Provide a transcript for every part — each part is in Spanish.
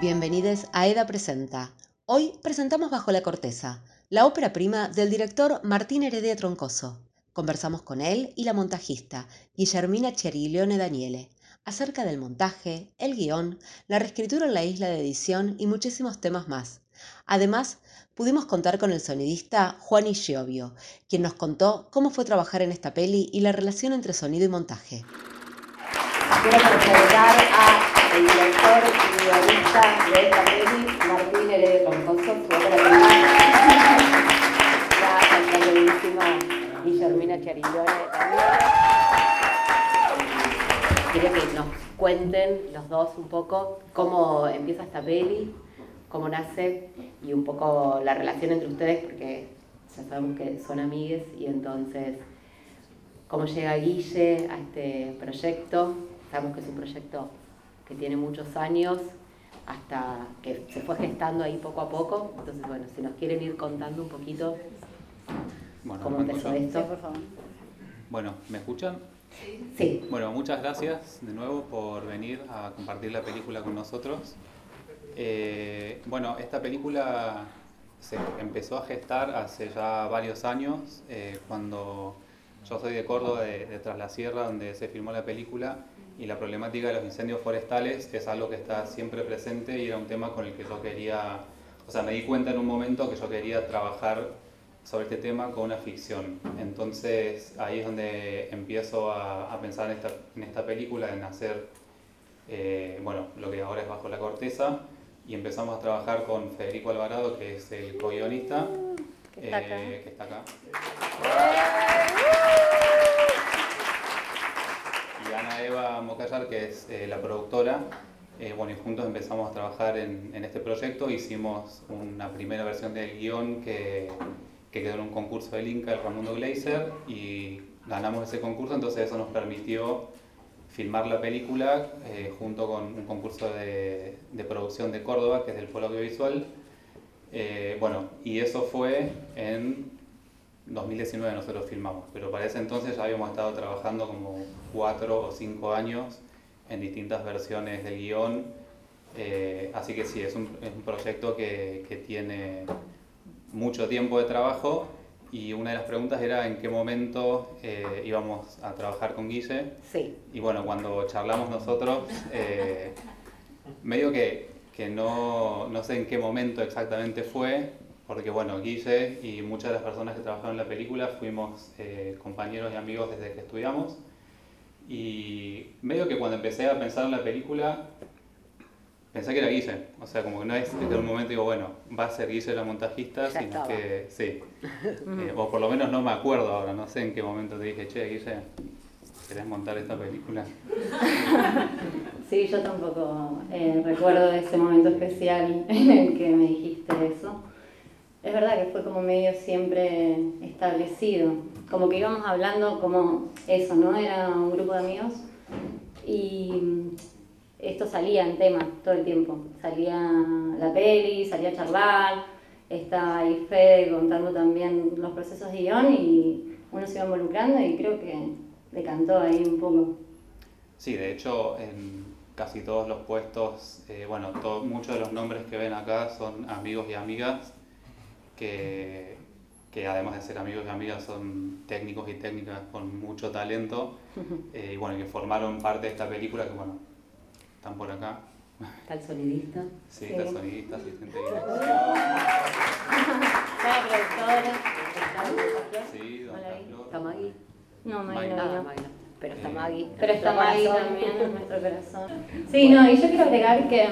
Bienvenidos a EDA Presenta. Hoy presentamos Bajo la Corteza, la ópera prima del director Martín Heredia Troncoso. Conversamos con él y la montajista Guillermina Cheriglione Daniele acerca del montaje, el guion, la reescritura en la isla de edición y muchísimos temas más. Además, pudimos contar con el sonidista Juan Giovio, quien nos contó cómo fue trabajar en esta peli y la relación entre sonido y montaje. Quiero presentar director guionista de esta peli, Martín Heredia Troncoso, su obra la periodísima Guillermina Cheriglione también. Quiero que nos cuenten los dos un poco cómo empieza esta peli, cómo nace y un poco la relación entre ustedes, porque ya sabemos que son amigues y entonces cómo llega Guille a este proyecto. Sabemos que es un proyecto que tiene muchos años, hasta que se fue gestando ahí poco a poco. Entonces, bueno, si nos quieren ir contando un poquito Bueno, cómo ¿me empezó escuchan? esto. por favor. Bueno, ¿me escuchan? Sí, Bueno, muchas gracias de nuevo por venir a compartir la película con nosotros. Eh, bueno, esta película se empezó a gestar hace ya varios años, eh, cuando yo soy de Córdoba, de, de Tras la Sierra, donde se filmó la película, y la problemática de los incendios forestales es algo que está siempre presente y era un tema con el que yo quería, o sea, me di cuenta en un momento que yo quería trabajar sobre este tema con una ficción. Entonces ahí es donde empiezo a, a pensar en esta, en esta película, en hacer, eh, bueno, lo que ahora es Bajo la Corteza, y empezamos a trabajar con Federico Alvarado, que es el co-guionista, acá. eh, que está acá. Y Ana Eva Mocallar, que es eh, la productora. Eh, bueno, y juntos empezamos a trabajar en, este proyecto. Hicimos una primera versión del guion que, que quedó en un concurso del Inca, el Ramundo Glazer, y ganamos ese concurso, entonces eso nos permitió filmar la película eh, junto con un concurso de, producción de Córdoba, que es del Polo Audiovisual. Bueno, y eso fue en 2019 nosotros filmamos, pero para ese entonces ya habíamos estado trabajando como cuatro o cinco años en distintas versiones del guion, eh, así que sí, es un, es un proyecto que, que tiene mucho tiempo de trabajo y una de las preguntas era en qué momento eh, íbamos a trabajar con Guille sí. y bueno, cuando charlamos nosotros, eh, medio que, que no, no sé en qué momento exactamente fue, porque bueno, Guille y muchas de las personas que trabajaron en la película fuimos eh, compañeros y amigos desde que estudiamos. Y medio que cuando empecé a pensar en la película, pensé que era Guille. O sea, como que no es desde un momento digo, bueno, va a ser Guille la montajista, Ya sino estaba. que sí. Eh, o por lo menos no me acuerdo ahora, no sé en qué momento te dije, che, Guille, ¿querés montar esta película? Sí, yo tampoco eh, recuerdo ese momento especial en el que me dijiste eso. Es verdad que fue como medio siempre establecido, como que íbamos hablando como eso, ¿no? Era un grupo de amigos y esto salía en tema todo el tiempo. Salía la peli, salía a charlar, estaba ahí Fede contando también los procesos de guion y uno se iba involucrando y creo que decantó ahí un poco. Sí, de hecho, en casi todos los puestos, eh, bueno, muchos de los nombres que ven acá son amigos y amigas que, que además de ser amigos y amigas son técnicos y técnicas con mucho talento eh, y bueno, que formaron parte de esta película que bueno, están por acá. Está el sonidista. Sí, Sí. la sonidista, asistente de La productora. Sí, don Hola, Carlos. ¿Está Maggie? No, Maggie no Ah. Pero está Maggie. Pero está Maggie también en nuestro corazón. Sí, no, y yo quiero agregar que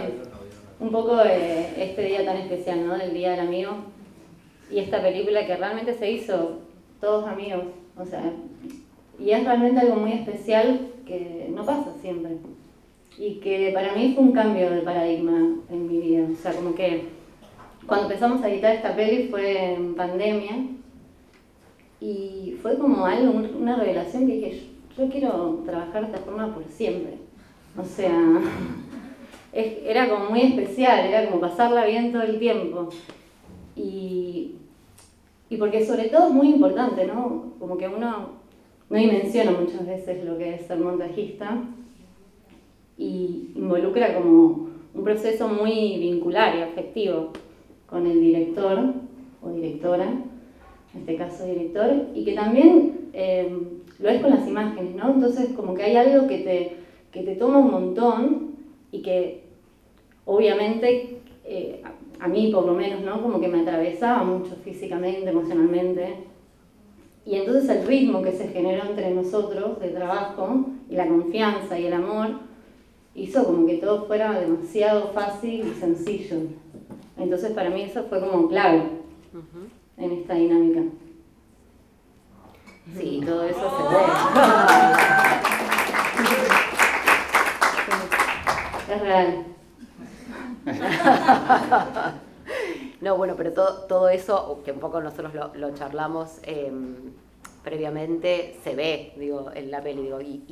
un poco eh, este día tan especial, ¿no? Del Día del Amigo y esta película que realmente se hizo todos amigos, o sea, y es realmente algo muy especial que no pasa siempre. Y que para mí fue un cambio de paradigma en mi vida, o sea, como que cuando empezamos a editar esta peli fue en pandemia y fue como algo, un- una revelación que dije, yo quiero trabajar de esta forma por siempre. O sea, es- era como muy especial, era como pasarla bien todo el tiempo. Y, y porque sobre todo es muy importante, ¿no? Como que uno no dimensiona muchas veces lo que es ser montajista y involucra como un proceso muy vincular y afectivo con el director o directora, en este caso director, y que también eh, lo es con las imágenes, ¿no? Entonces como que hay algo que te, que te toma un montón y que obviamente eh, a mí por lo menos, ¿no? Como que me atravesaba mucho físicamente, emocionalmente. Y entonces el ritmo que se generó entre nosotros de trabajo y la confianza y el amor hizo como que todo fuera demasiado fácil y sencillo. Entonces para mí eso fue como clave en esta dinámica. Sí, todo eso se ve. Es real. no, bueno, pero todo, todo eso, que un poco nosotros lo, charlamos em, previamente, se ve, digo, en la peli, digo, y,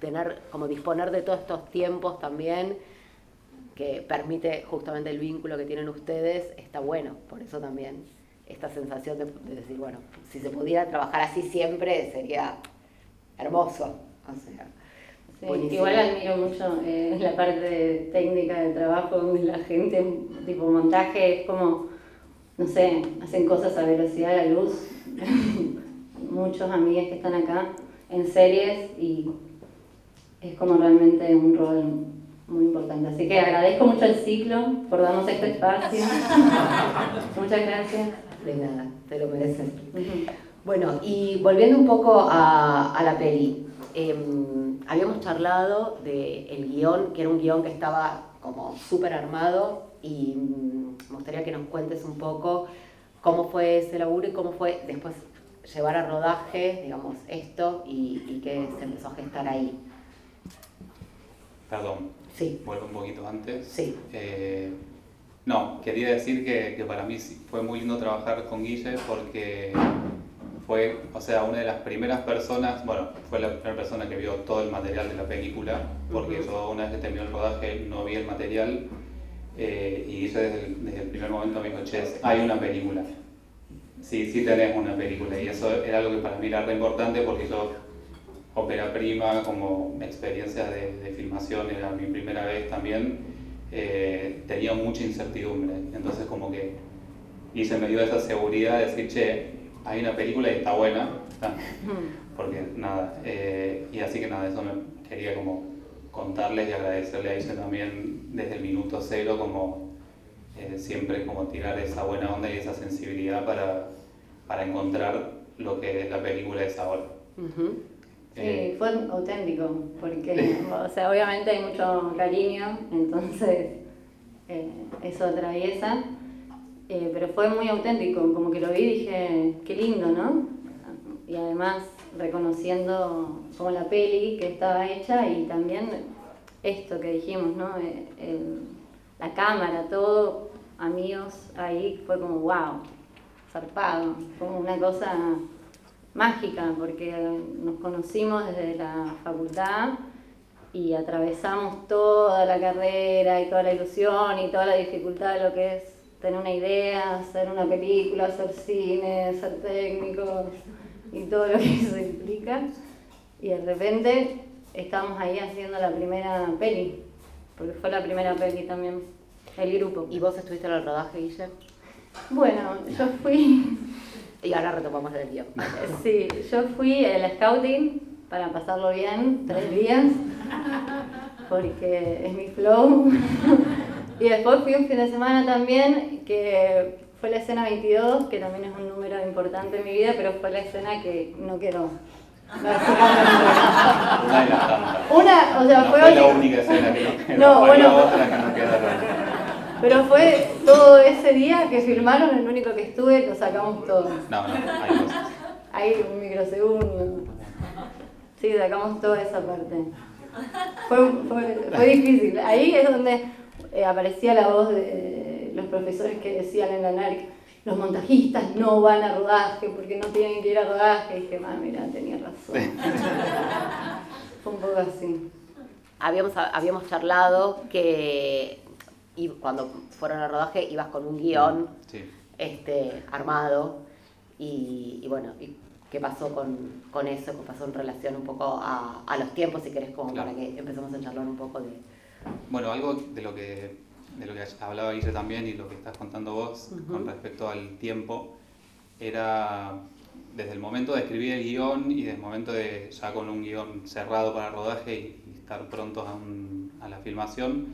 tener, como disponer de todos estos tiempos también, que permite justamente el vínculo que tienen ustedes, está bueno, por eso también esta sensación de, decir, bueno, si se pudiera trabajar así siempre sería hermoso. O sea, igual admiro mucho eh, la parte técnica del trabajo, la gente, tipo montaje, es como, no sé, hacen cosas a velocidad de la luz. Muchos amigos que están acá en series y es como realmente un rol muy importante. Así que agradezco mucho el ciclo por darnos este espacio. Muchas gracias. De nada, te lo mereces. Bueno, y volviendo un poco a, a la peli. Em, habíamos charlado del el guion, que era un guion que estaba como súper armado y mm, me gustaría que nos cuentes un poco cómo fue ese laburo y cómo fue después llevar a rodaje, digamos, esto y, y qué se empezó a gestar ahí. Perdón. Sí. Vuelvo un poquito antes. Sí. Eh, no, quería decir que, que, para mí fue muy lindo trabajar con Guille porque fue, o sea, una de las primeras personas, bueno, fue la primera persona que vio todo el material de la película, porque yo una vez que terminó el rodaje no vi el material eh, y ella desde el, desde el, primer momento me dijo, che, hay una película. Sí, sí tenés una película y eso era algo que para mí era re importante porque yo, ópera prima, como experiencia de, de filmación, era mi primera vez también, eh, tenía mucha incertidumbre. Entonces como que y se me dio esa seguridad de decir, che, hay una película y está buena, porque nada, eh, y así que nada, eso me quería como contarles y agradecerle a ella también desde el minuto cero, como eh, siempre como tirar esa buena onda y esa sensibilidad para, para encontrar lo que la película es ahora. Sí, fue auténtico, porque, o sea, obviamente hay mucho cariño, entonces eh, eso atraviesa. Eh, pero fue muy auténtico, como que lo vi y dije, qué lindo, ¿no? Y además reconociendo como la peli que estaba hecha y también esto que dijimos, ¿no? Eh, la cámara, todo, amigos, ahí fue como, wow, zarpado, como una cosa mágica, porque nos conocimos desde la facultad y atravesamos toda la carrera y toda la ilusión y toda la dificultad de lo que es tener una idea, hacer una película, hacer cine, ser técnico y todo lo que eso implica. Y de repente estamos ahí haciendo la primera peli, porque fue la primera peli también, el grupo. ¿Y vos estuviste en el rodaje, Guille? Bueno, yo fui... Y ahora retomamos el guion. Sí, yo fui el scouting para pasarlo bien, tres días, porque es mi flow. Y después fui un fin de semana también, que fue la escena 22, que también es un número importante en mi vida, pero fue la escena que no quedó. Una, o sea, no fue, la única escena que no quedó. No, bueno, otra que no Pero fue todo ese día que filmaron, el único que estuve, lo sacamos todo. No, no, hay cosas. Hay un microsegundo. Sí, sacamos toda esa parte. Fue, fue, fue difícil. Ahí es donde eh, aparecía la voz de los profesores que decían en la NARC, los montajistas no van a rodaje porque no tienen que ir a rodaje. Y dije, ah, mira, tenía razón. Fue un poco así. Habíamos, habíamos charlado que y cuando fueron al rodaje ibas con un guion este, armado y, bueno, y qué pasó con, con, eso, qué pasó en relación un poco a, a los tiempos, si querés, como para que empecemos a charlar un poco de, Bueno, algo de lo que, de lo que hablaba Guille también y lo que estás contando vos con respecto al tiempo, era desde el momento de escribir el guion y desde el momento de ya con un guion cerrado para el rodaje y, estar prontos a, a, la filmación,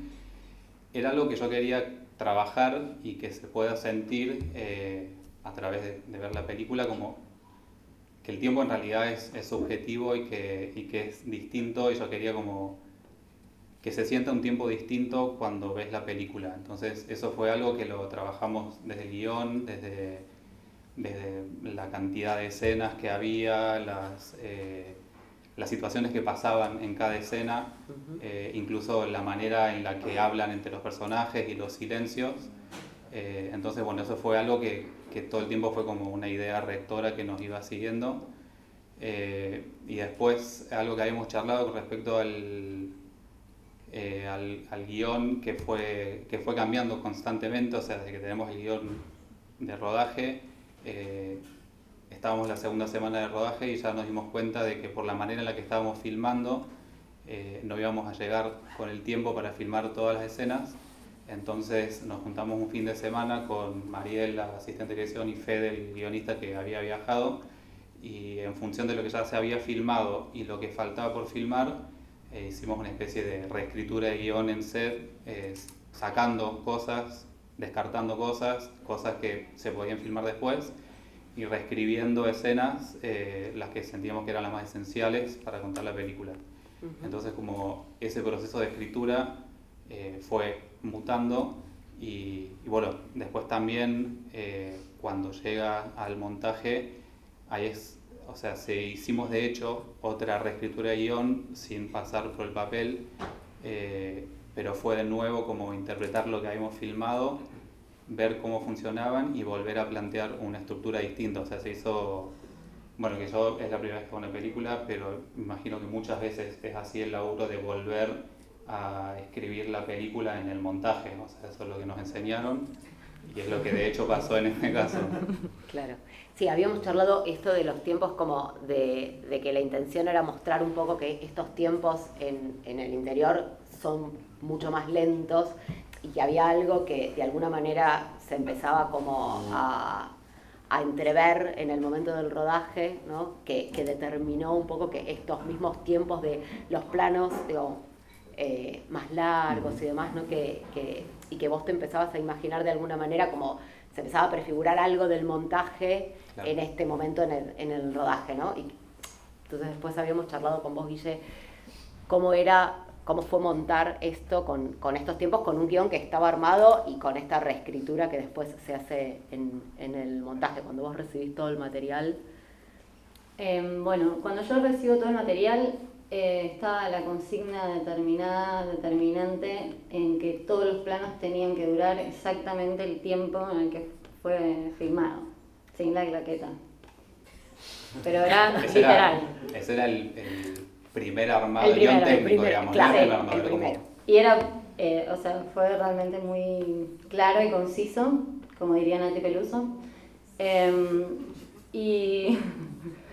era algo que yo quería trabajar y que se pueda sentir eh, a través de, de, ver la película como que el tiempo en realidad es, es subjetivo y que, y que es distinto y yo quería como que se sienta un tiempo distinto cuando ves la película. Entonces eso fue algo que lo trabajamos desde el guion, desde, desde la cantidad de escenas que había, las, eh, las situaciones que pasaban en cada escena, eh, incluso la manera en la que hablan entre los personajes y los silencios. Eh, entonces, bueno, eso fue algo que, que, todo el tiempo fue como una idea rectora que nos iba siguiendo. y después, algo que habíamos charlado con respecto al, eh, al, al, guion que fue, que fue cambiando constantemente, o sea, desde que tenemos el guion de rodaje, eh, estábamos la segunda semana de rodaje y ya nos dimos cuenta de que por la manera en la que estábamos filmando, eh, no íbamos a llegar con el tiempo para filmar todas las escenas. Entonces nos juntamos un fin de semana con Mariel, la asistente de dirección, y Fede, el guionista que había viajado. Y en función de lo que ya se había filmado y lo que faltaba por filmar, eh, hicimos una especie de reescritura de guion en set, eh, sacando cosas, descartando cosas, cosas que se podían filmar después y reescribiendo escenas, eh, las que sentíamos que eran las más esenciales para contar la película. Entonces como ese proceso de escritura fue mutando y, y, bueno, después también cuando llega al montaje, ahí es o sea, se hicimos de hecho otra reescritura de guion sin pasar por el papel, eh, pero fue de nuevo como interpretar lo que habíamos filmado, ver cómo funcionaban y volver a plantear una estructura distinta. O sea, se hizo, bueno, que yo es la primera vez que hago una película, pero imagino que muchas veces es así el laburo de volver a escribir la película en el montaje. O sea, eso es lo que nos enseñaron y es lo que de hecho pasó en este caso. Claro. Sí, habíamos charlado esto de los tiempos como de, de, que la intención era mostrar un poco que estos tiempos en, en, el interior son mucho más lentos y que había algo que de alguna manera se empezaba como a, a entrever en el momento del rodaje, ¿no? que, que, determinó un poco que estos mismos tiempos de los planos digo, eh, más largos y demás, ¿no? que, y que vos te empezabas a imaginar de alguna manera como se empezaba a prefigurar algo del montaje en este momento en el, en el rodaje, ¿no? Y entonces después habíamos charlado con vos, Guille, cómo era, cómo fue montar esto con, con, estos tiempos, con un guion que estaba armado y con esta reescritura que después se hace en, en el montaje, cuando vos recibís todo el material. Eh, bueno, cuando yo recibo todo el material, eh, estaba la consigna determinada, determinante, en que todos los planos tenían que durar exactamente el tiempo en el que fue filmado, sin la claqueta. Pero era ese literal. Era, ese era el, primer armado, el, primer, técnico, primer, digamos. Claro, el, armado, el primero. Y era, eh, o sea, fue realmente muy claro y conciso, como diría Nati Peluso. Eh, y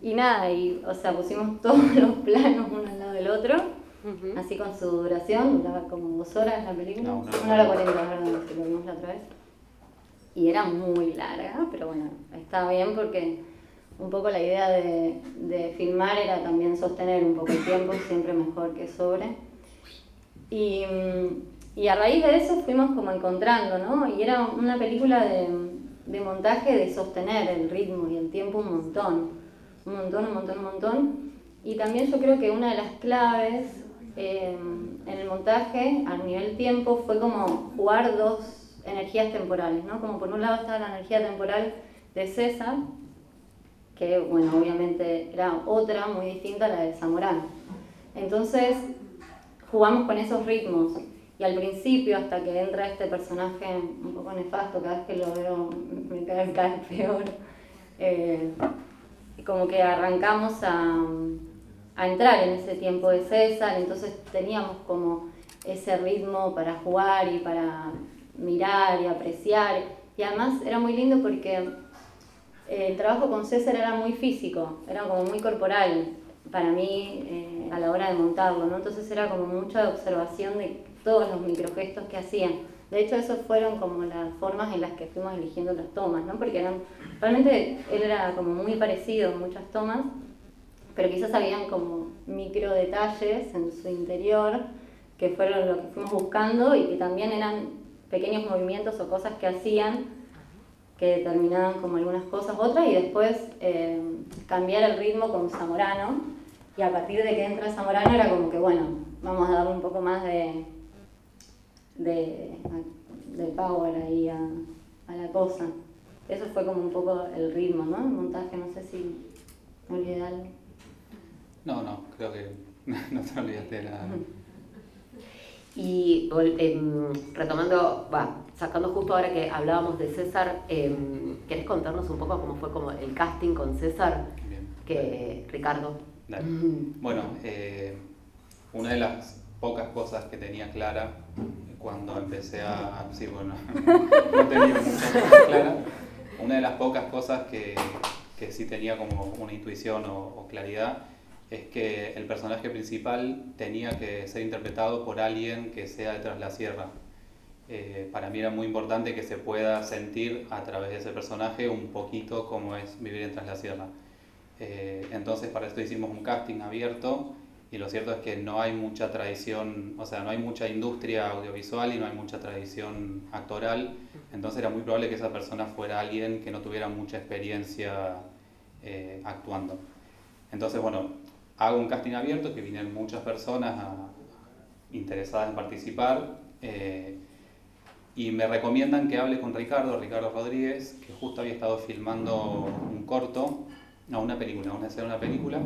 y nada, y, o sea, pusimos todos los planos uno al lado del otro, así con su duración, duraba como dos horas la película, no, una hora cuarenta, verdad, que lo vimos la otra vez. Y era muy larga, pero bueno, estaba bien porque un poco la idea de, de filmar era también sostener un poco el tiempo, siempre mejor que sobre. Y, y a raíz de eso fuimos como encontrando, ¿no? Y era una película de, de montaje de sostener el ritmo y el tiempo un montón un montón, un montón, un montón. Y también yo creo que una de las claves eh, en el montaje a nivel tiempo fue como jugar dos energías temporales, ¿no? Como por un lado estaba la energía temporal de César, que bueno, obviamente era otra muy distinta a la de Zamorano. Entonces jugamos con esos ritmos y al principio, hasta que entra este personaje un poco nefasto, cada vez que lo veo me cae, peor. Eh, como que arrancamos a, a entrar en ese tiempo de César, entonces teníamos como ese ritmo para jugar y para mirar y apreciar. Y además era muy lindo porque el trabajo con César era muy físico, era como muy corporal, para mí eh, a la hora de montarlo, ¿no? Entonces era como mucha observación de todos los microgestos que hacían. De hecho, esas fueron como las formas en las que fuimos eligiendo las tomas, ¿no? Porque eran, realmente él era como muy parecido en muchas tomas, pero quizás habían como micro detalles en su interior que fueron lo que fuimos buscando y que también eran pequeños movimientos o cosas que hacían que determinaban como algunas cosas otras y después eh, cambiar el ritmo con Zamorano y a partir de que entra Zamorano era como que bueno, vamos a darle un poco más de, de, de power ahí a, a la cosa. Eso fue como un poco el ritmo, ¿no? El montaje, no sé si me olvidé algo. No, no, creo que no te olvidaste de nada. Y em, retomando, va, sacando justo ahora que hablábamos de César, em, ¿querés contarnos un poco cómo fue como el casting con César? Bien. Que Ricardo. Dale. Mm. Bueno, eh, una de las pocas cosas que tenía clara cuando empecé a... Sí, bueno, no tenía muchas cosas claras. Una de las pocas cosas que, que sí tenía como una intuición o, o claridad es que el personaje principal tenía que ser interpretado por alguien que sea de Tras la Sierra. Eh, para mí era muy importante que se pueda sentir a través de ese personaje un poquito como es vivir en Tras la Sierra. Eh, entonces para esto hicimos un casting abierto y lo cierto es que no hay mucha tradición, o sea, no hay mucha industria audiovisual y no hay mucha tradición actoral, entonces era muy probable que esa persona fuera alguien que no tuviera mucha experiencia eh, actuando. Entonces, bueno, hago un casting abierto que vienen muchas personas a- interesadas en participar eh, y me recomiendan que hable con Ricardo, Ricardo Rodríguez, que justo había estado filmando un corto, no, una película, una escena de una película.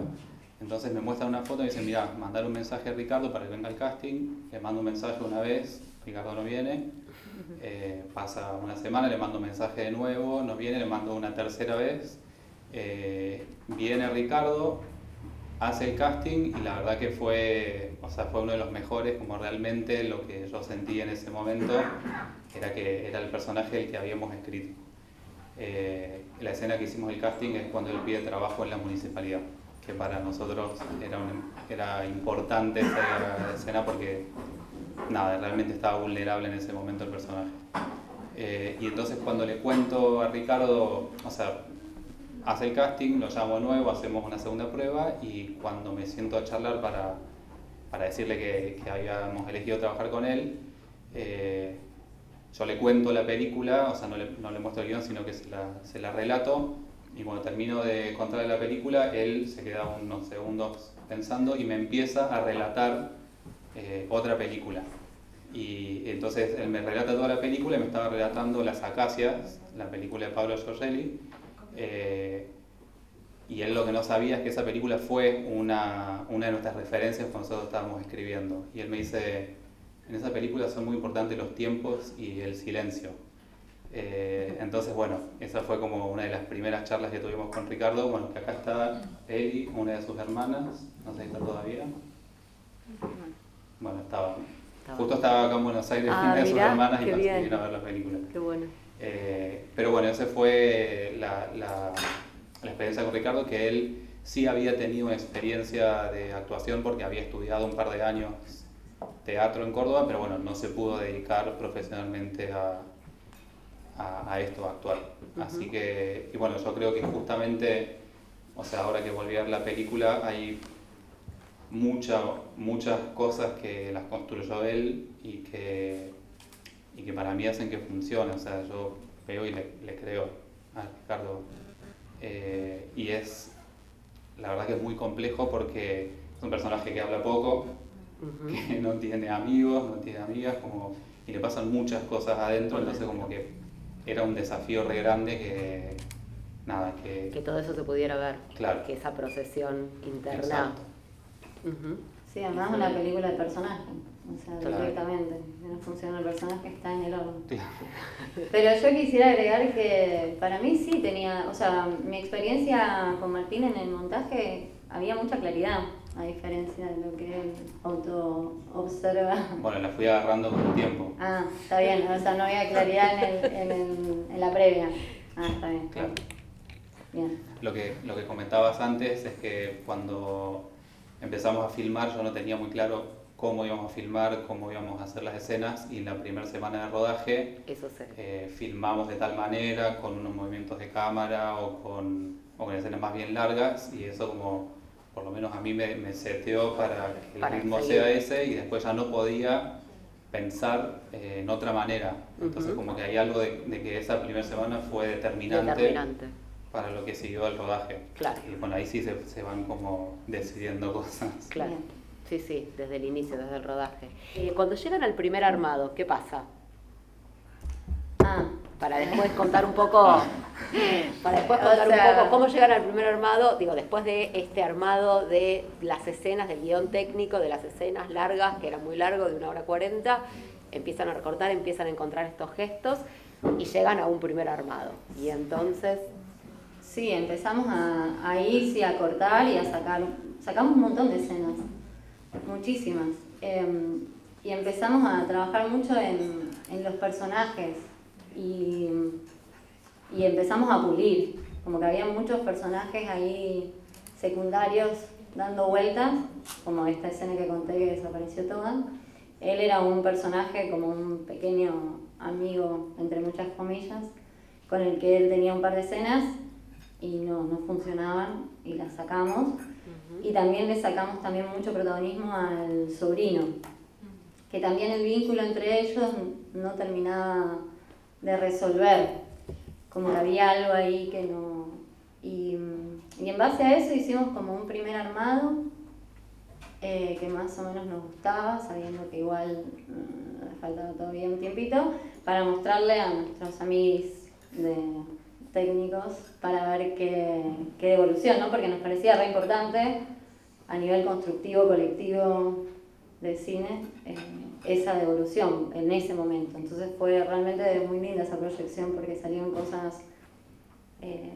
Entonces me muestra una foto y dice, mira, mandar un mensaje a Ricardo para que venga al casting. Le mando un mensaje una vez, Ricardo no viene. Eh, pasa una semana, le mando un mensaje de nuevo, no viene, le mando una tercera vez. Eh, viene Ricardo, hace el casting y la verdad que fue, o sea, fue uno de los mejores, como realmente lo que yo sentí en ese momento era que era el personaje el que habíamos escrito. Eh, la escena que hicimos el casting es cuando él pide trabajo en la municipalidad, que para nosotros era, era importante esa escena porque nada, realmente estaba vulnerable en ese momento el personaje. Eh, y entonces cuando le cuento a Ricardo, o sea, hace el casting, lo llamo nuevo, hacemos una segunda prueba y cuando me siento a charlar para, para decirle que, que habíamos elegido trabajar con él, eh, yo le cuento la película, o sea, no le, no le muestro el guion, sino que se la, se la relato y cuando termino de contarle la película, él se queda unos segundos pensando y me empieza a relatar eh, otra película. Y entonces él me relata toda la película y me estaba relatando Las Acacias, la película de Pablo Giorgelli. eh, y él lo que no sabía es que esa película fue una, una de nuestras referencias cuando nosotros estábamos escribiendo. Y él me dice, en esa película son muy importantes los tiempos y el silencio. Eh, entonces, bueno, esa fue como una de las primeras charlas que tuvimos con Ricardo. Bueno, que acá está Eli, una de sus hermanas, no sé si está todavía. Bueno, estaba. Estaba. Justo estaba acá en Buenos Aires, Ah, una de sus hermanas y nos vinieron a ver la película. Qué bueno. Eh, pero bueno, esa fue la, la- la experiencia con Ricardo, que él sí había tenido experiencia de actuación porque había estudiado un par de años teatro en Córdoba, pero bueno, no se pudo dedicar profesionalmente a, a, a esto, a actuar. Así que, y bueno, yo creo que justamente, o sea, ahora que volví a ver la película, hay mucha, muchas cosas que las construyó él y que, y que para mí hacen que funcione. O sea, yo veo y le, le creo a Ricardo. Eh, y es, la verdad que es muy complejo porque es un personaje que habla poco, que no tiene amigos, no tiene amigas, como, y le pasan muchas cosas adentro, entonces como que era un desafío re grande que, nada, que... Que todo eso se pudiera ver. Claro. Que esa procesión interna. Sí, además una película de personaje, o sea, Claro. directamente. No funciona el personaje, está en el horno. Claro. Pero yo quisiera agregar que para mí sí tenía, o sea, mi experiencia con Martín en el montaje había mucha claridad, a diferencia de lo que él auto observa. Bueno, la fui agarrando con el tiempo. Ah, está bien, o sea, no había claridad en, el, en, el- en la previa. Ah, está bien. Claro. Bien. Lo que, lo que comentabas antes es que cuando empezamos a filmar yo no tenía muy claro cómo íbamos a filmar, cómo íbamos a hacer las escenas y la primera semana de rodaje Eso sé. eh, filmamos de tal manera, con unos movimientos de cámara o con, o con escenas más bien largas y eso como por lo menos a mí me, me seteó para que el Para ritmo seguir. sea ese y después ya no podía pensar eh, en otra manera. Entonces Ujú. como que hay algo de, de que esa primera semana fue determinante, Determinante. para lo que siguió el rodaje. Claro. Y bueno, ahí sí se, se van como decidiendo cosas. Claro. Sí, sí, desde el inicio, desde el rodaje. Eh, cuando llegan al primer armado, ¿qué pasa? Ah, Para después contar un poco, para después O contar sea- un poco cómo llegan al primer armado, digo, después de este armado de las escenas, del guion técnico, de las escenas largas, que era muy largo, de una hora cuarenta, empiezan a recortar, empiezan a encontrar estos gestos y llegan a un primer armado. Y entonces, sí, empezamos a, a ir, sí, a cortar y a sacar. Sacamos un montón de escenas, muchísimas. Em, y empezamos a trabajar mucho en, en los personajes y, y empezamos a pulir. Como que había muchos personajes ahí secundarios dando vueltas, como esta escena que conté que desapareció toda. Él era un personaje como un pequeño amigo, entre muchas comillas, con el que él tenía un par de escenas y no, no funcionaban y las sacamos. Y también le sacamos también mucho protagonismo al sobrino, que también el vínculo entre ellos no terminaba de resolver, como que había algo ahí que no... Y, y en base a eso hicimos como un primer armado eh, que más o menos nos gustaba, sabiendo que igual le faltaba todavía un tiempito, para mostrarle a nuestros amigos de técnicos para ver qué, qué devolución, ¿no? porque nos parecía re importante a nivel constructivo, colectivo de cine, eh, esa devolución en ese momento. Entonces fue realmente muy linda esa proyección porque salieron cosas eh,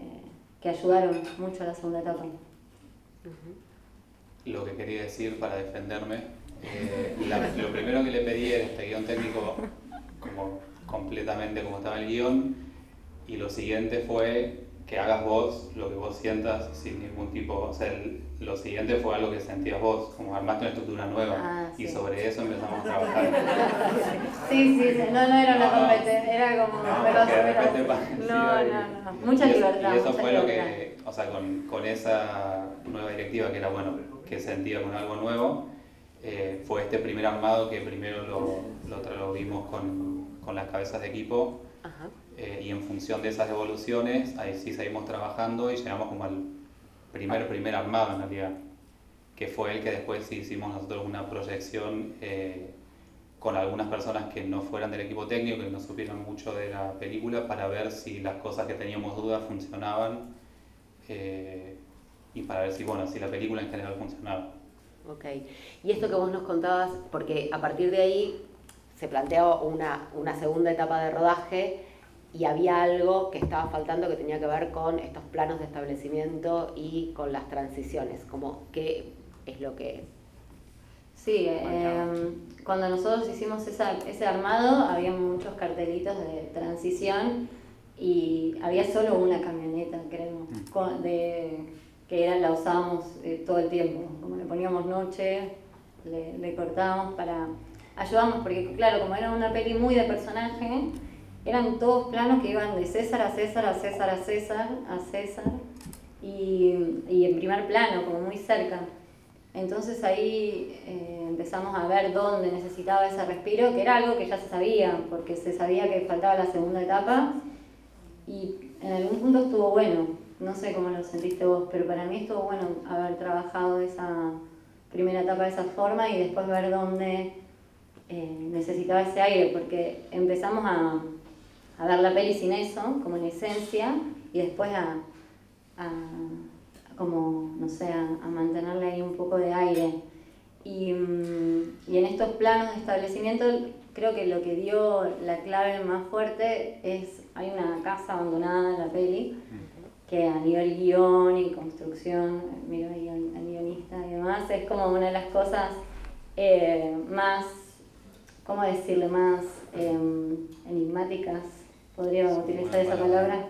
que ayudaron mucho a la segunda etapa. lo que quería decir para defenderme. eh, la- lo primero que le pedí era este guion técnico como completamente como estaba el guion y lo siguiente fue que hagas vos lo que vos sientas sin ningún tipo, o sea, el- lo siguiente fue algo que sentías vos, como armaste una estructura nueva Ah, y sí. sobre eso empezamos a trabajar. Sí, sí, sí, no, no era una No, no. competencia, era como... No, pero- pero- no, y- no, no, mucha y libertad. Y eso mucha fue lo libertad. que, o sea, con, con esa nueva directiva que era bueno, que sentía con algo nuevo, eh, fue este primer armado que primero lo, lo, lo vimos con, con las cabezas de equipo ajá, eh, y en función de esas evoluciones, ahí sí seguimos trabajando y llegamos como al primer, primer armado en realidad, que fue el que después hicimos nosotros una proyección eh, con algunas personas que no fueran del equipo técnico, que no supieran mucho de la película, para ver si las cosas que teníamos dudas funcionaban eh, y para ver si, bueno, si la película en general funcionaba. ok. Y esto que vos nos contabas, porque a partir de ahí se planteó una, una segunda etapa de rodaje y había algo que estaba faltando que tenía que ver con estos planos de establecimiento y con las transiciones, como qué es lo que... Sí, eh, cuando nosotros hicimos esa, ese armado había muchos cartelitos de transición y había solo una camioneta, creo, con- de, que era, la usábamos eh, todo el tiempo. Como le poníamos noche, le, le cortábamos para ayudarnos, porque claro, como era una peli muy de personaje, eran todos planos que iban de César a César, a César a César, a César, y, y en primer plano, como muy cerca. Entonces ahí eh, empezamos a ver dónde necesitaba ese respiro, que era algo que ya se sabía, porque se sabía que faltaba la segunda etapa y en algún punto estuvo bueno, no sé cómo lo sentiste vos, pero para mí estuvo bueno haber trabajado esa primera etapa de esa forma y después ver dónde eh, necesitaba ese aire, porque empezamos a, a ver la peli sin eso, como en esencia, y después a, a como, no sé, a, a mantenerle ahí un poco de aire. Y, mm, y en estos planos de establecimiento creo que lo que dio la clave más fuerte es, hay una casa abandonada en la peli, que a nivel guion y construcción, miro ahí al, guionista y demás, es como una de las cosas eh, más, ¿cómo decirle?, más eh, enigmáticas, podría utilizar esa palabra.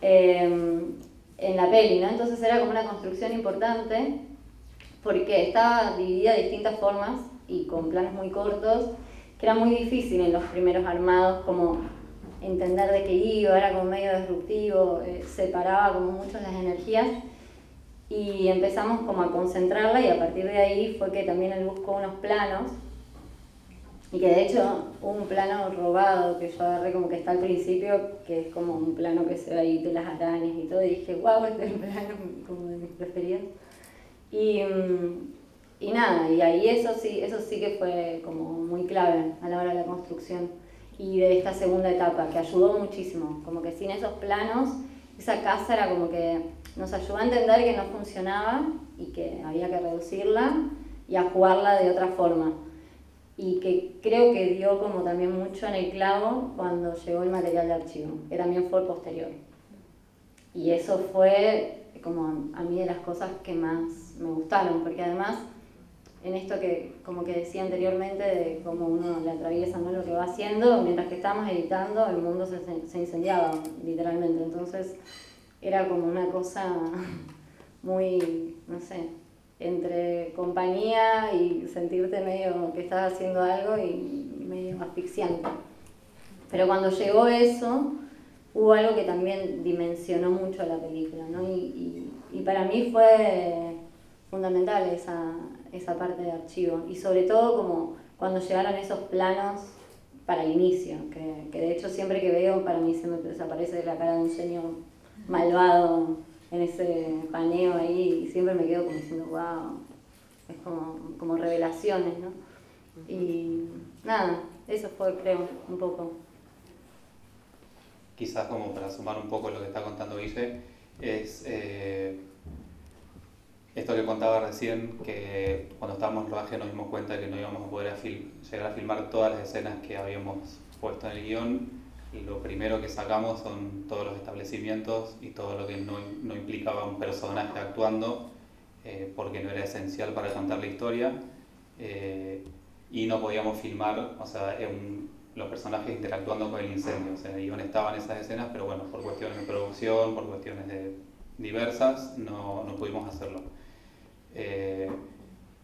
Eh, en la peli, ¿no? Entonces era como una construcción importante porque estaba dividida de distintas formas y con planos muy cortos, que era muy difícil en los primeros armados como entender de qué iba, era como medio disruptivo, eh, separaba como mucho las energías y empezamos como a concentrarla y a partir de ahí fue que también él buscó unos planos y que de hecho un plano robado que yo agarré como que está al principio, que es como un plano que se ve ahí de las arañas y todo, y dije, wow, este es el plano como de mis preferidos. Y, y nada, y ahí eso sí, eso sí que fue como muy clave a la hora de la construcción y de esta segunda etapa, que ayudó muchísimo, como que sin esos planos, esa casa era como que nos ayudó a entender que no funcionaba y que había que reducirla y a jugarla de otra forma y que creo que dio como también mucho en el clavo cuando llegó el material de archivo, que también fue posterior. Y eso fue como a mí de las cosas que más me gustaron, porque además en esto que como que decía anteriormente de cómo uno le atraviesa ¿no? lo que va haciendo, mientras que estábamos editando el mundo se, se incendiaba literalmente, entonces era como una cosa muy, no sé, entre compañía y sentirte medio que estás haciendo algo y medio asfixiante. Pero cuando llegó eso, hubo algo que también dimensionó mucho la película, ¿no? Y, y, para mí fue fundamental esa, esa parte de archivo. Y sobre todo como cuando llegaron esos planos para el inicio, que, que de hecho siempre que veo para mí se me desaparece la cara de un señor malvado en ese paneo ahí y siempre me quedo como diciendo, wow, es como, como revelaciones, ¿no? Y nada, eso fue, creo, un poco. Quizás como para sumar un poco lo que está contando Guille, es eh, esto que contaba recién, que cuando estábamos en rodaje nos dimos cuenta que no íbamos a poder llegar a filmar todas las escenas que habíamos puesto en el guion lo primero que sacamos son todos los establecimientos y todo lo que no, no implicaba un personaje actuando, eh, porque no era esencial para contar la historia. Eh, y no podíamos filmar, o sea, los personajes interactuando con el incendio. O sea, Iván estaba en esas escenas, pero bueno, por cuestiones de producción, por cuestiones de diversas, no, no pudimos hacerlo. Eh,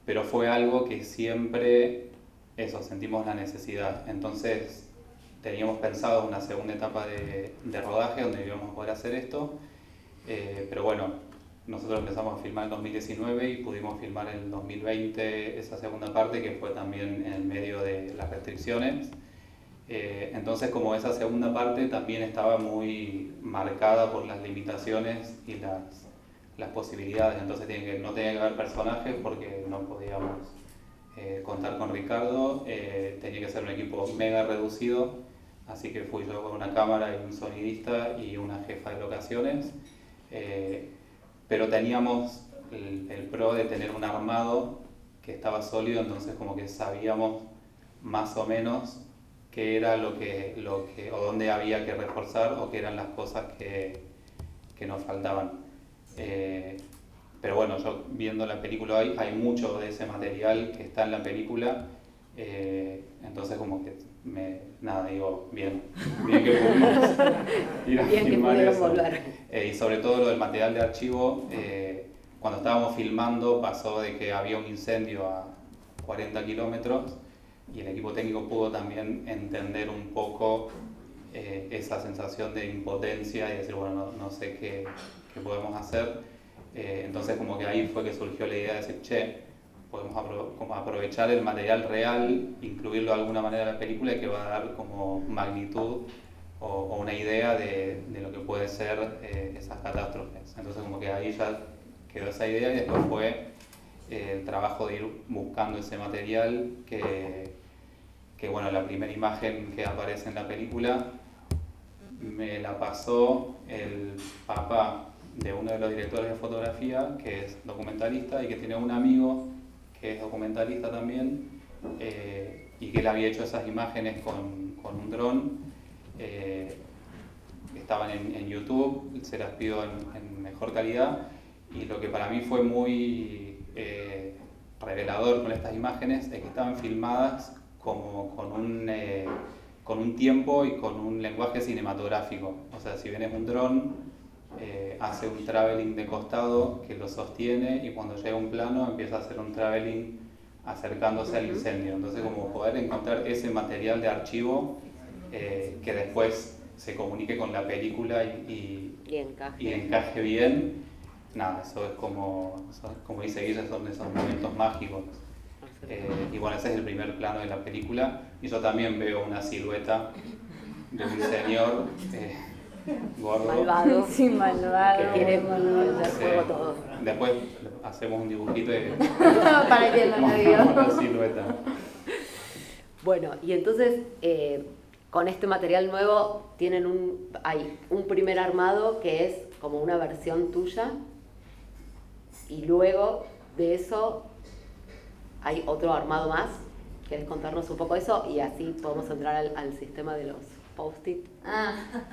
pero fue algo que siempre, eso, sentimos la necesidad. Entonces, teníamos pensado una segunda etapa de, de rodaje donde íbamos a poder hacer esto, eh, pero bueno, nosotros empezamos a filmar en 2019 y pudimos filmar en 2020 esa segunda parte que fue también en medio de las restricciones. Eh, entonces como esa segunda parte también estaba muy marcada por las limitaciones y las, las posibilidades, entonces tiene que, no tenía que haber personajes porque no podíamos eh, contar con Ricardo, tenía que ser un equipo mega reducido Así que fui yo con una cámara y un sonidista y una jefa de locaciones. Eh, pero teníamos el, pro de tener un armado que estaba sólido, entonces como que sabíamos más o menos qué era lo que, lo que, o dónde había que reforzar o qué eran las cosas que, que nos faltaban. Eh, pero bueno, yo viendo la película hoy, hay mucho de ese material que está en la película, eh, entonces como que me, nada, digo, bien, bien que pudimos ir a filmar eso. Eh, y sobre todo lo del material de archivo, eh, cuando estábamos filmando pasó de que había un incendio a 40 kilómetros y el equipo técnico pudo también entender un poco eh, esa sensación de impotencia y decir, bueno, no, no sé qué, qué, podemos hacer. entonces como que ahí fue que surgió la idea de decir, che, podemos como aprovechar el material real, incluirlo de alguna manera en la película que va a dar como magnitud o, una idea de, de, lo que puede ser eh, esas catástrofes. Entonces como que ahí ya quedó esa idea y después fue eh, el trabajo de ir buscando ese material que, que, bueno, la primera imagen que aparece en la película me la pasó el papá de uno de los directores de fotografía, que es documentalista y que tiene un amigo que es documentalista también, eh, y que él había hecho esas imágenes con, con un dron. Eh, estaban en, en, YouTube, se las pido en, mejor calidad, y lo que para mí fue muy eh, revelador con estas imágenes es que estaban filmadas como con un, con un tiempo y con un lenguaje cinematográfico. O sea, si vienes un dron, eh, hace un traveling de costado que lo sostiene y cuando llega un plano empieza a hacer un traveling acercándose al incendio. Entonces como poder encontrar ese material de archivo eh, que después se comunique con la película y, y, encaje. y encaje bien, nada, eso es como, como dice Guilla, son esos momentos mágicos. Eh, y bueno, ese es el primer plano de la película. Y yo también veo una silueta de un señor eh, gordo. Malvado. Sí, malvado. Que quiere prender fuego todo. Después hacemos un dibujito de Para que no lo silueta. Bueno, y entonces eh, con este material nuevo tienen un, hay un primer armado que es como una versión tuya y luego de eso hay otro armado más. ¿Quieres contarnos un poco eso? Y así podemos entrar al, al sistema de los post-it. Ah,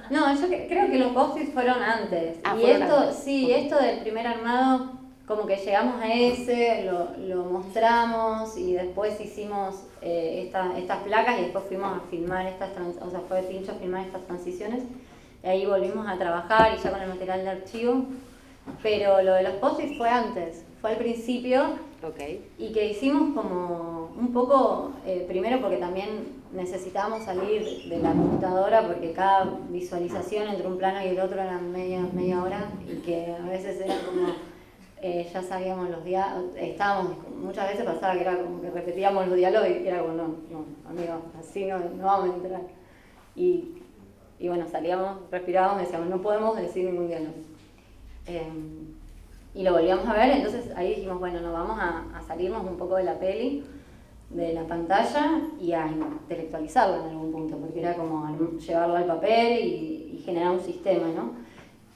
no, yo creo que los post-its fueron antes. Ah, y fueron esto, antes. sí, esto del primer armado, como que llegamos a ese, lo, lo mostramos y después hicimos eh, esta- estas placas y después fuimos a filmar estas, trans- o sea, fue Tincho a filmar estas transiciones. Y ahí volvimos a trabajar y ya con el material de archivo. Pero lo de los post-its fue antes, fue al principio Ok. y que hicimos como un poco, eh, primero porque también necesitábamos salir de la computadora porque cada visualización entre un plano y el otro era media, media hora y que a veces era como, eh, ya sabíamos los diálogos, estábamos, muchas veces pasaba que era como que repetíamos los diálogos y era como, no, no, amigo, así no, no vamos a entrar. Y, y bueno, salíamos, respirábamos decíamos, no podemos decir ningún diálogo. Em, y lo volvíamos a ver, entonces ahí dijimos, bueno, nos vamos a, a salirnos un poco de la peli, de la pantalla y a intelectualizarlo en algún punto, porque era como llevarlo al papel y, y generar un sistema, ¿no?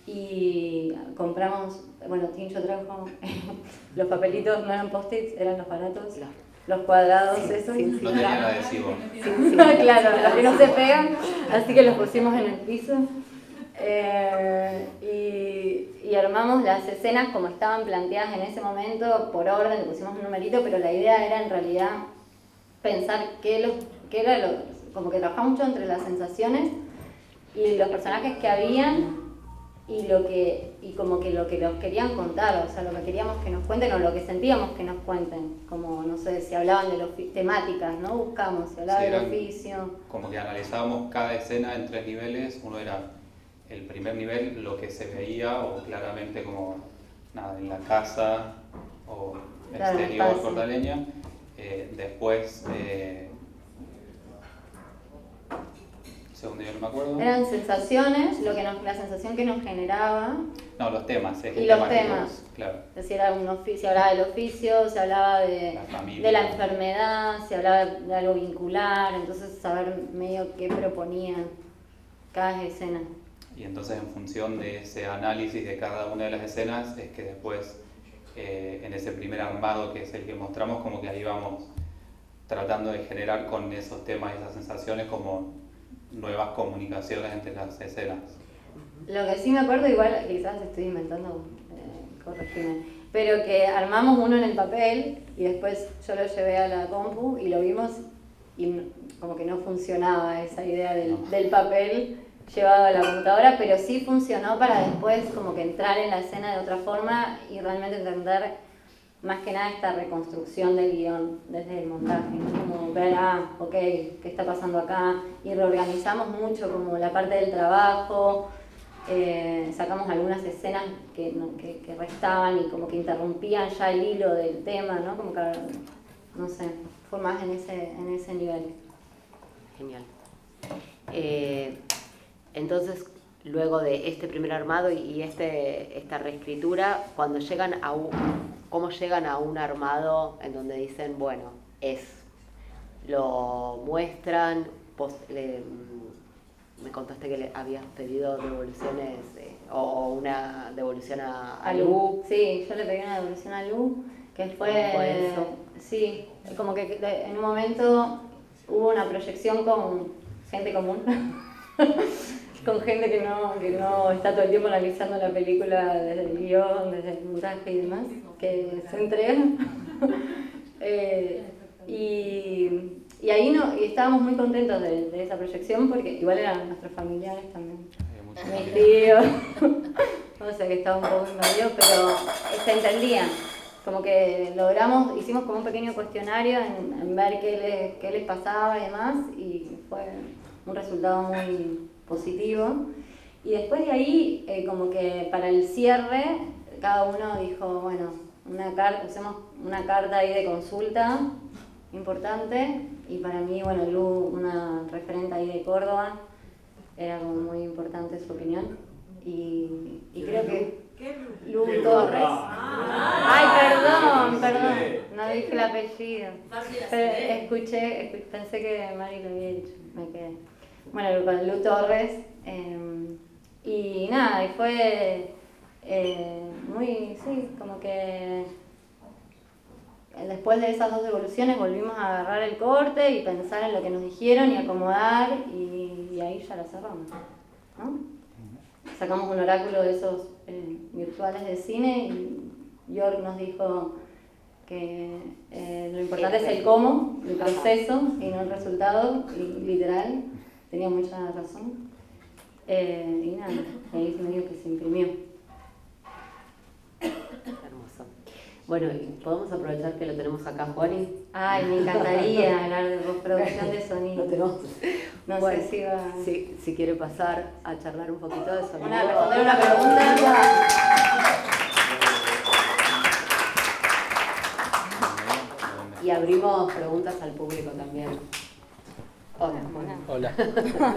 Y compramos, bueno, Tincho trajo los papelitos, no eran post-its, eran los baratos, Los- los cuadrados Sí, esos. sí, No tenían adhesivo. Sí, sí. claro, los que no se pegan, así que los pusimos en el piso. Eh, y, y armamos las escenas como estaban planteadas en ese momento, por orden, le pusimos un numerito, pero la idea era en realidad pensar qué, los, qué era lo, como que trabajamos mucho entre las sensaciones y los personajes que habían y lo que y como que lo que nos querían contar, o sea, lo que queríamos que nos cuenten o lo que sentíamos que nos cuenten, como no sé, si hablaban de las temáticas, ¿no? Buscamos, si hablaba Sí, del oficio. Como que analizábamos cada escena en tres niveles. Uno era el primer nivel, lo que se veía, o claramente como nada, en la casa o Claro, exterior espacio. Eh, después, eh, segundo nivel no me acuerdo. Eran sensaciones, lo que nos, la sensación que nos generaba, No, los temas, ejes Y los temáticos, temas. Claro. es decir, era un oficio, se hablaba del oficio, se hablaba de, La familia. de la enfermedad, se hablaba de algo vincular, entonces saber medio qué proponían cada escena. Y entonces en función de ese análisis de cada una de las escenas es que después eh, en ese primer armado que es el que mostramos como que ahí vamos tratando de generar con esos temas y esas sensaciones como nuevas comunicaciones entre las escenas. Lo que sí me acuerdo, igual quizás estoy inventando, eh, corregime, pero que armamos uno en el papel y después yo lo llevé a la compu y lo vimos y como que no funcionaba esa idea del, No. del papel llevado a la computadora, pero sí funcionó para después como que entrar en la escena de otra forma y realmente entender más que nada esta reconstrucción del guion desde el montaje, ¿no? como ver, ah, ok, ¿qué está pasando acá? Y reorganizamos mucho como la parte del trabajo, eh, sacamos algunas escenas que, no- que, que restaban y como que interrumpían ya el hilo del tema, ¿no? Como que, no sé, fue más en ese, en ese nivel. Genial. Eh, entonces, luego de este primer armado y, este, esta reescritura, cuando llegan a un, ¿cómo llegan a un armado en donde dicen, bueno, es, lo muestran, pos- le- me contaste que le habías pedido devoluciones eh, o, una devolución a, a A Lu. Lu. Sí, yo le pedí una devolución a Lu, que fue... ¿Cómo fue eso? Sí, como que en un momento hubo una proyección con gente común, con gente que no, que no está todo el tiempo analizando la película desde el guion, desde el montaje y demás, que se entrega. Eh, y, y ahí no, y estábamos muy contentos de, de esa proyección porque igual eran nuestros familiares también Eh, mis tíos. o sea que estaba un poco invadido, pero se entendía. Como que logramos, hicimos como un pequeño cuestionario en, ver qué les, qué les pasaba y demás, y fue un resultado muy positivo. Y después de ahí, eh, como que para el cierre, cada uno dijo, bueno, una carta, usemos una carta ahí de consulta importante, y para mí, bueno, Lu, una referente ahí de Córdoba, era muy importante su opinión. Y, y creo que Lu Torres. Ay, perdón, perdón, no dije el apellido. escuché, pensé que Mari lo había dicho, me quedé. Bueno, con Lu Torres. Em, y nada, y fue eh, muy, sí, como que después de esas dos devoluciones volvimos a agarrar el corte y pensar en lo que nos dijeron y acomodar y, ahí ya la cerramos. Sacamos un oráculo de esos eh, virtuales de cine y York nos dijo que eh, lo importante es el cómo, el proceso y no el resultado, y literal, tenía mucha razón. Eh, y nada, ahí se me dijo que se imprimió. Hermoso. Bueno, podemos aprovechar que lo tenemos acá, Juani. Ay, me encantaría hablar de postproducción de sonido. Lo tenemos. No sé si va. Si, si quiere pasar a charlar un poquito de sonido. Una, responder una pregunta. Y abrimos preguntas al público también. Hola. Hola.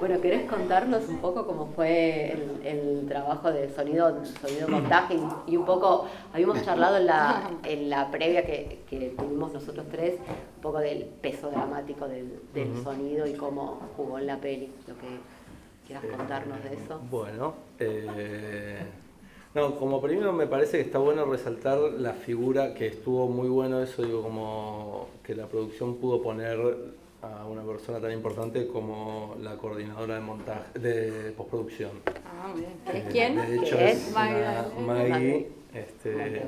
bueno, ¿querés contarnos un poco cómo fue el, trabajo de sonido, sonido montaje y, un poco, habíamos charlado en la, en la previa que, que tuvimos nosotros tres, un poco del peso dramático del, del sonido y cómo jugó en la peli, lo que quieras contarnos de eso. Bueno, eh, no, como primero me parece que está bueno resaltar la figura, que estuvo muy bueno eso, digo, como que la producción pudo poner a una persona tan importante como la coordinadora de montaje de postproducción. Ah, muy bien. ¿Es quién? De hecho es, Maggie, este,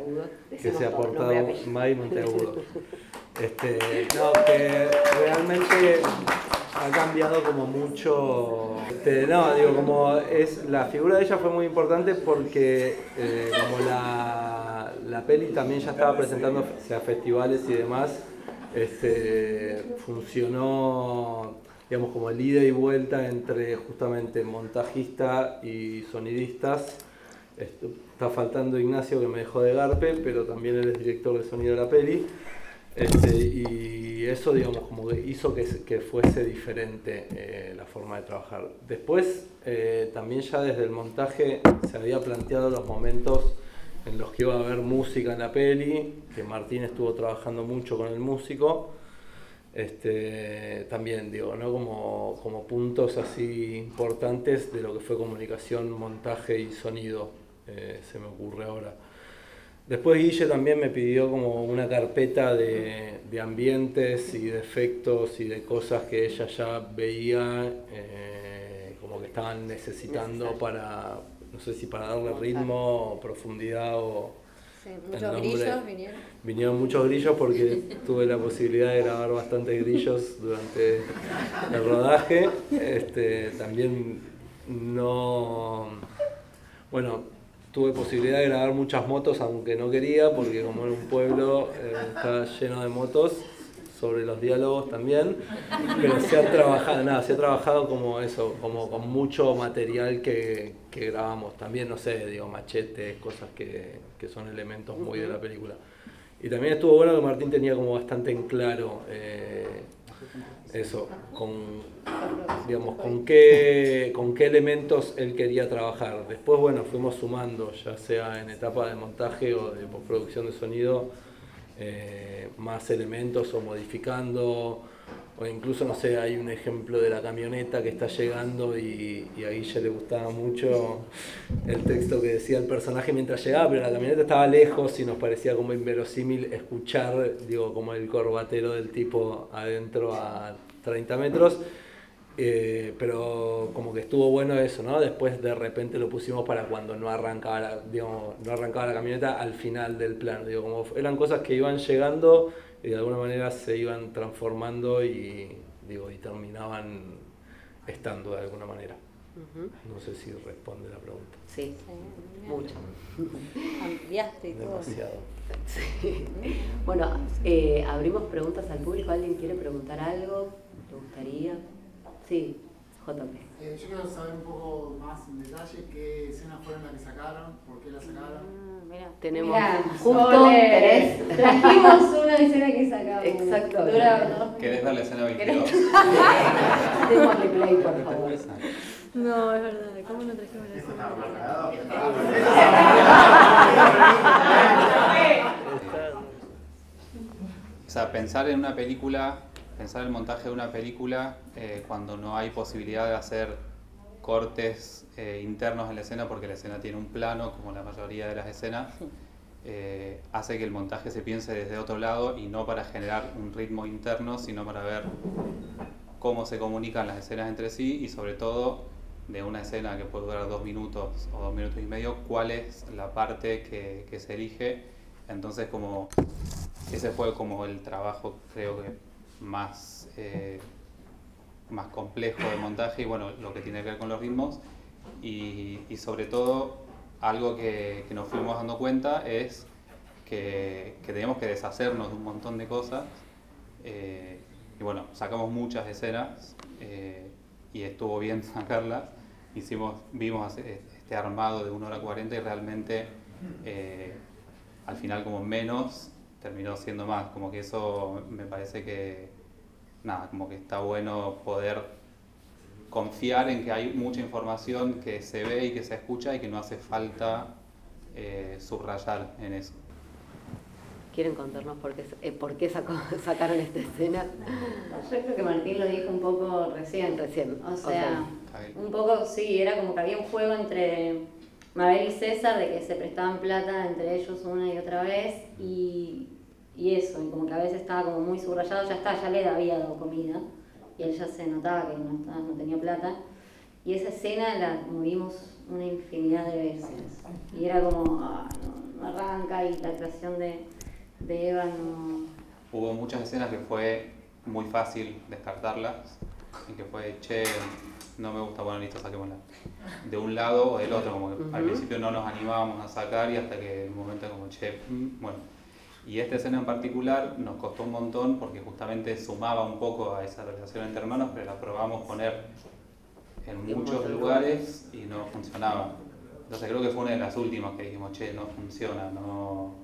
que se ha aportado Maggie Monteagudo. Este, no, que realmente ha cambiado como mucho. Este, no, digo, como es la figura de ella fue muy importante porque eh, como la, la peli también ya estaba presentando a festivales y demás este, funcionó digamos, como el ida y vuelta entre justamente montajista y sonidistas. Está faltando Ignacio que me dejó de Garpe, pero también él es director de sonido de la peli. Este, y eso, digamos, como que hizo que, fuese diferente eh, la forma de trabajar. Después, eh, también ya desde el montaje se había planteado los momentos en los que iba a haber música en la peli, que Martín estuvo trabajando mucho con el músico. Este, también digo, ¿no? como, como puntos así importantes de lo que fue comunicación, montaje y sonido, eh, se me ocurre ahora. Después Guille también me pidió como una carpeta de, de ambientes y de efectos y de cosas que ella ya veía eh, como que estaban necesitando para, no sé si para darle ritmo, profundidad o... Sí, muchos grillos vinieron. Vinieron muchos grillos porque tuve la posibilidad de grabar bastantes grillos durante el rodaje. Este, también no... Bueno, tuve posibilidad de grabar muchas motos aunque no quería porque como en un pueblo eh, está lleno de motos sobre los diálogos también, pero se ha trabajado, nada, se ha trabajado como eso, como con mucho material que, que grabamos, también, no sé, digo, machetes, cosas que, que, son elementos muy de la película. Y también estuvo bueno que Martín tenía como bastante en claro eh, eso, con, digamos, con qué, con qué elementos él quería trabajar. Después, bueno, fuimos sumando, ya sea en etapa de montaje o de postproducción de sonido, eh, más elementos o modificando, o incluso, no sé, hay un ejemplo de la camioneta que está llegando y, y a Guille le gustaba mucho el texto que decía el personaje mientras llegaba, pero la camioneta estaba lejos y nos parecía como inverosímil escuchar, digo, como el corbatero del tipo adentro a 30 metros. Eh, pero como que estuvo bueno eso, ¿no? Después de repente lo pusimos para cuando no arrancaba la, digamos, no arrancaba la camioneta al final del plan. Digo, como eran cosas que iban llegando y de alguna manera se iban transformando y, digo, y terminaban estando de alguna manera. No sé si responde la pregunta. Sí, mucho. Ampliaste y todo. Demasiado. Sí. Bueno, eh, abrimos preguntas al público. ¿Alguien quiere preguntar algo? ¿Te gustaría? Sí, JP. Eh, yo quiero saber un poco más en detalle qué escenas fueron las que sacaron, por qué las sacaron. Ah, mira. Tenemos Mirá, justo ole. tres. Trajimos una escena que sacamos. Exacto. Dura ¿Querés ver la escena 22? Démosle play, por favor. No, es verdad. ¿Cómo no trajimos la escena? O sea, pensar en una película, pensar el montaje de una película eh, cuando no hay posibilidad de hacer cortes eh, internos en la escena porque la escena tiene un plano, como la mayoría de las escenas, eh, hace que el montaje se piense desde otro lado y no para generar un ritmo interno, sino para ver cómo se comunican las escenas entre sí y sobre todo de una escena que puede durar dos minutos o dos minutos y medio, cuál es la parte que, que se elige. Entonces como ese fue como el trabajo creo que más, eh, más complejo de montaje y bueno, lo que tiene que ver con los ritmos. Y, y sobre todo algo que, que nos fuimos dando cuenta es que, que teníamos que deshacernos de un montón de cosas. Eh, y bueno, sacamos muchas escenas eh, y estuvo bien sacarlas. Hicimos, vimos este armado de 1 hora 40 y realmente al final como menos terminó siendo más, como que eso me parece que, nada, como que está bueno poder confiar en que hay mucha información que se ve y que se escucha y que no hace falta eh, subrayar en eso. ¿Quieren contarnos por qué, eh, por qué sacó- sacaron esta escena? Yo creo que Martín lo dijo un poco recién. Recién. O sea, bien. un poco sí, era como que había un juego entre Mabel y César de que se prestaban plata entre ellos una y otra vez y, y eso, y como que a veces estaba como muy subrayado, ya está, ya le había dado comida y él ya se notaba que no, estaba- no tenía plata. Y esa escena la movimos una infinidad de veces. Y era como, ah, no, no arranca y la actuación de, de Eva no... Hubo muchas escenas que fue muy fácil descartarlas y que fue, che, no me gusta, bueno, listo, saquémosla. De un lado o del otro, como que al Ujú. principio no nos animábamos a sacar y hasta que el momento como, che, mm, bueno. Y esta escena en particular nos costó un montón porque justamente sumaba un poco a esa relación entre hermanos, pero la probamos poner en muchos lugares y no funcionaba. Entonces creo que fue una de las últimas que dijimos, che, no funciona, no,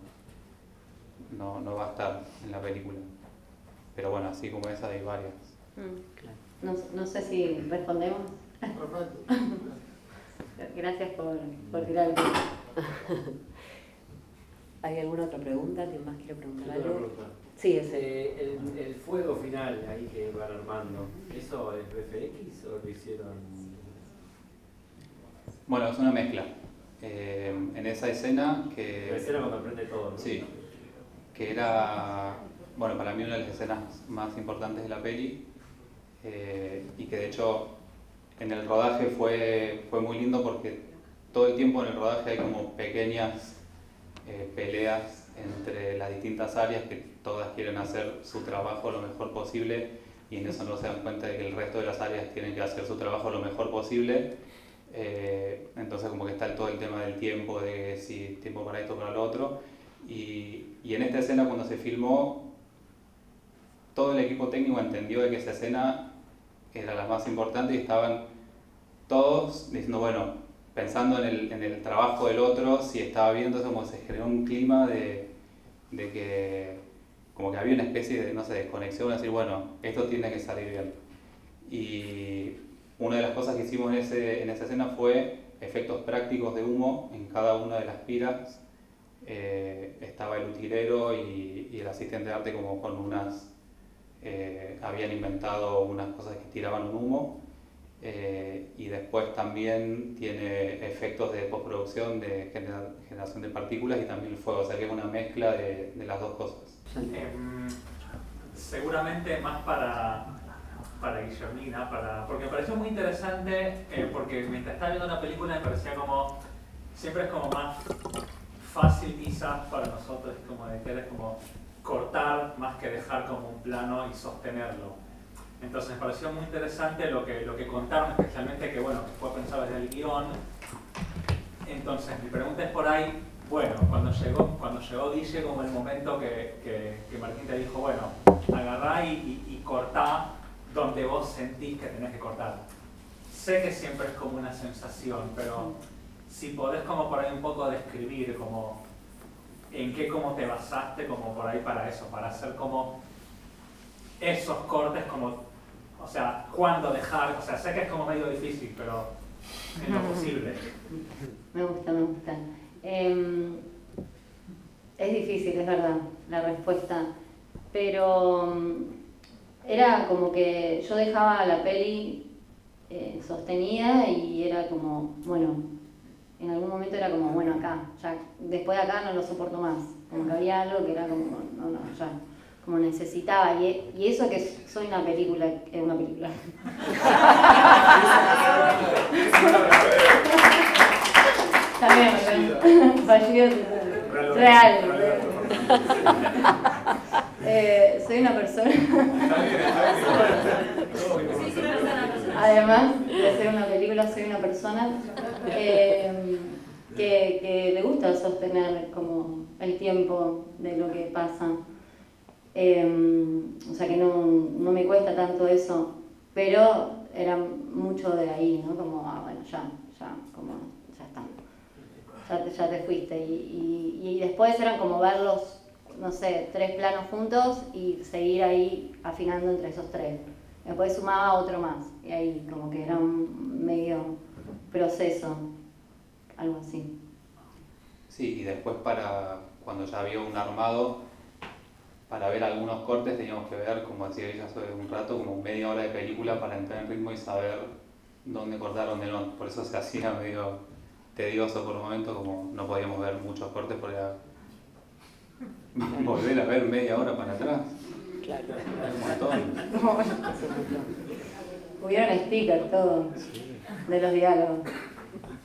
no, no va a estar en la película. Pero bueno, así como esa hay varias. Mm. No, no sé si respondemos. Perfecto. Gracias por, por tirar el. ¿Hay alguna otra pregunta? ¿Alguien más quiere preguntar algo? Sí, ese. Eh, el, el fuego final ahí que van armando, ¿eso es BFX o lo hicieron? Bueno, es una mezcla. Eh, en esa escena que... La escena cuando prende todo, ¿no? Sí, que era, bueno, para mí una de las escenas más importantes de la peli eh, y que de hecho en el rodaje fue, fue muy lindo porque todo el tiempo en el rodaje hay como pequeñas eh, peleas entre las distintas áreas que todas quieren hacer su trabajo lo mejor posible y en eso no se dan cuenta de que el resto de las áreas tienen que hacer su trabajo lo mejor posible. Eh, entonces como que está todo el tema del tiempo, de si tiempo para esto, para lo otro. Y, y en esta escena cuando se filmó, todo el equipo técnico entendió que esa escena era la más importante y estaban todos diciendo, bueno, pensando en el, en el trabajo del otro, si estaba bien, entonces como se generó un clima de, de que como que había una especie de, no sé, desconexión, decir, bueno, esto tiene que salir bien. Y una de las cosas que hicimos en, ese, en esa escena fue efectos prácticos de humo en cada una de las piras. Eh, estaba el utilero y, y el asistente de arte como con unas... eh, habían inventado unas cosas que tiraban un humo. Eh, y después también tiene efectos de postproducción, de genera- generación de partículas y también el fuego. O sea que es una mezcla de, de las dos cosas. Em, seguramente más para, para Guillermina, para, porque me pareció muy interesante, eh, porque mientras estaba viendo la película me parecía como, siempre es como más fácil quizás para nosotros, como de querer como cortar más que dejar como un plano y sostenerlo. Entonces me pareció muy interesante lo que, lo que contaron, especialmente que bueno, fue pensado desde el guion. Entonces mi pregunta es por ahí, bueno, cuando llegó, cuando llegó Guille como el momento que, que, que Martín te dijo, bueno, agarrá y, y, y cortá donde vos sentís que tenés que cortar. Sé que siempre es como una sensación, pero si podés como por ahí un poco describir como en qué como te basaste como por ahí para eso, para hacer como esos cortes como, o sea, cuándo dejar, o sea, sé que es como medio difícil, pero es lo posible. Me gusta, me gusta. Eh, es difícil, es verdad, la respuesta, pero mm, era como que yo dejaba la peli eh, sostenida y era como, bueno, en algún momento era como, bueno, acá, ya después de acá no lo soporto más, como que había algo que era como, no, no, ya, como necesitaba, y, y eso que soy una película, es una película. También, fallido real. Eh, soy una persona. Además de ser una película, soy una persona eh, que, que le gusta sostener como el tiempo de lo que pasa. Eh, o sea que no, no me cuesta tanto eso, pero era mucho de ahí, ¿no? Como, ah, bueno, ya, ya, como, ya está. Ya te, ya te fuiste. Y, y, y después eran como verlos, no sé, tres planos juntos y seguir ahí afinando entre esos tres. Después sumaba otro más. Y ahí como que era un medio proceso, algo así. Sí, y después para cuando ya había un armado, para ver algunos cortes teníamos que ver, como decía ella hace un rato, como media hora de película para entrar en ritmo y saber dónde cortar, dónde no. Por eso se hacía medio tedioso por un momento, como no podíamos ver muchos cortes porque era volver a ver media hora para atrás. Claro. Un montón. Hubieron stickers todo de los diálogos.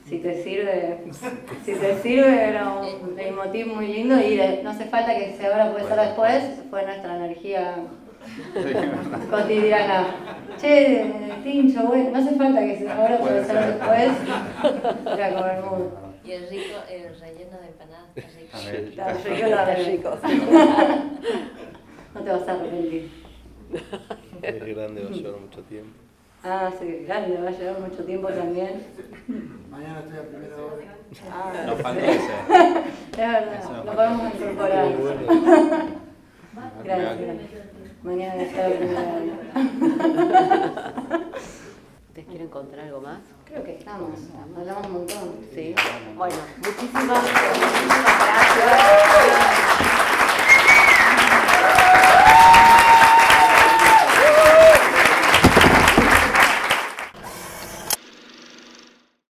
Si te sirve, si te sirve, era un leitmotiv muy lindo y de- no hace falta que sea ahora, puede ser después, fue nuestra energía cotidiana. Che, Tincho, bueno, no hace falta que sea ahora, puede ser después. Era como el mood. Y el rico, el relleno de empanadas está rico. Está rico, está rico. No te vas a arrepentir. Es grande, va a llevar mucho tiempo. Ah, sí, grande, va a llevar mucho tiempo también. Mañana estoy a primera hora. Ah, Nos falta ese. es verdad, lo podemos incorporar. Gracias. Mañana está la primera hora. ¿Ustedes quieren contar algo más? Creo que estamos, hablamos un montón. Sí. Bueno, muchísimas, muchísimas gracias.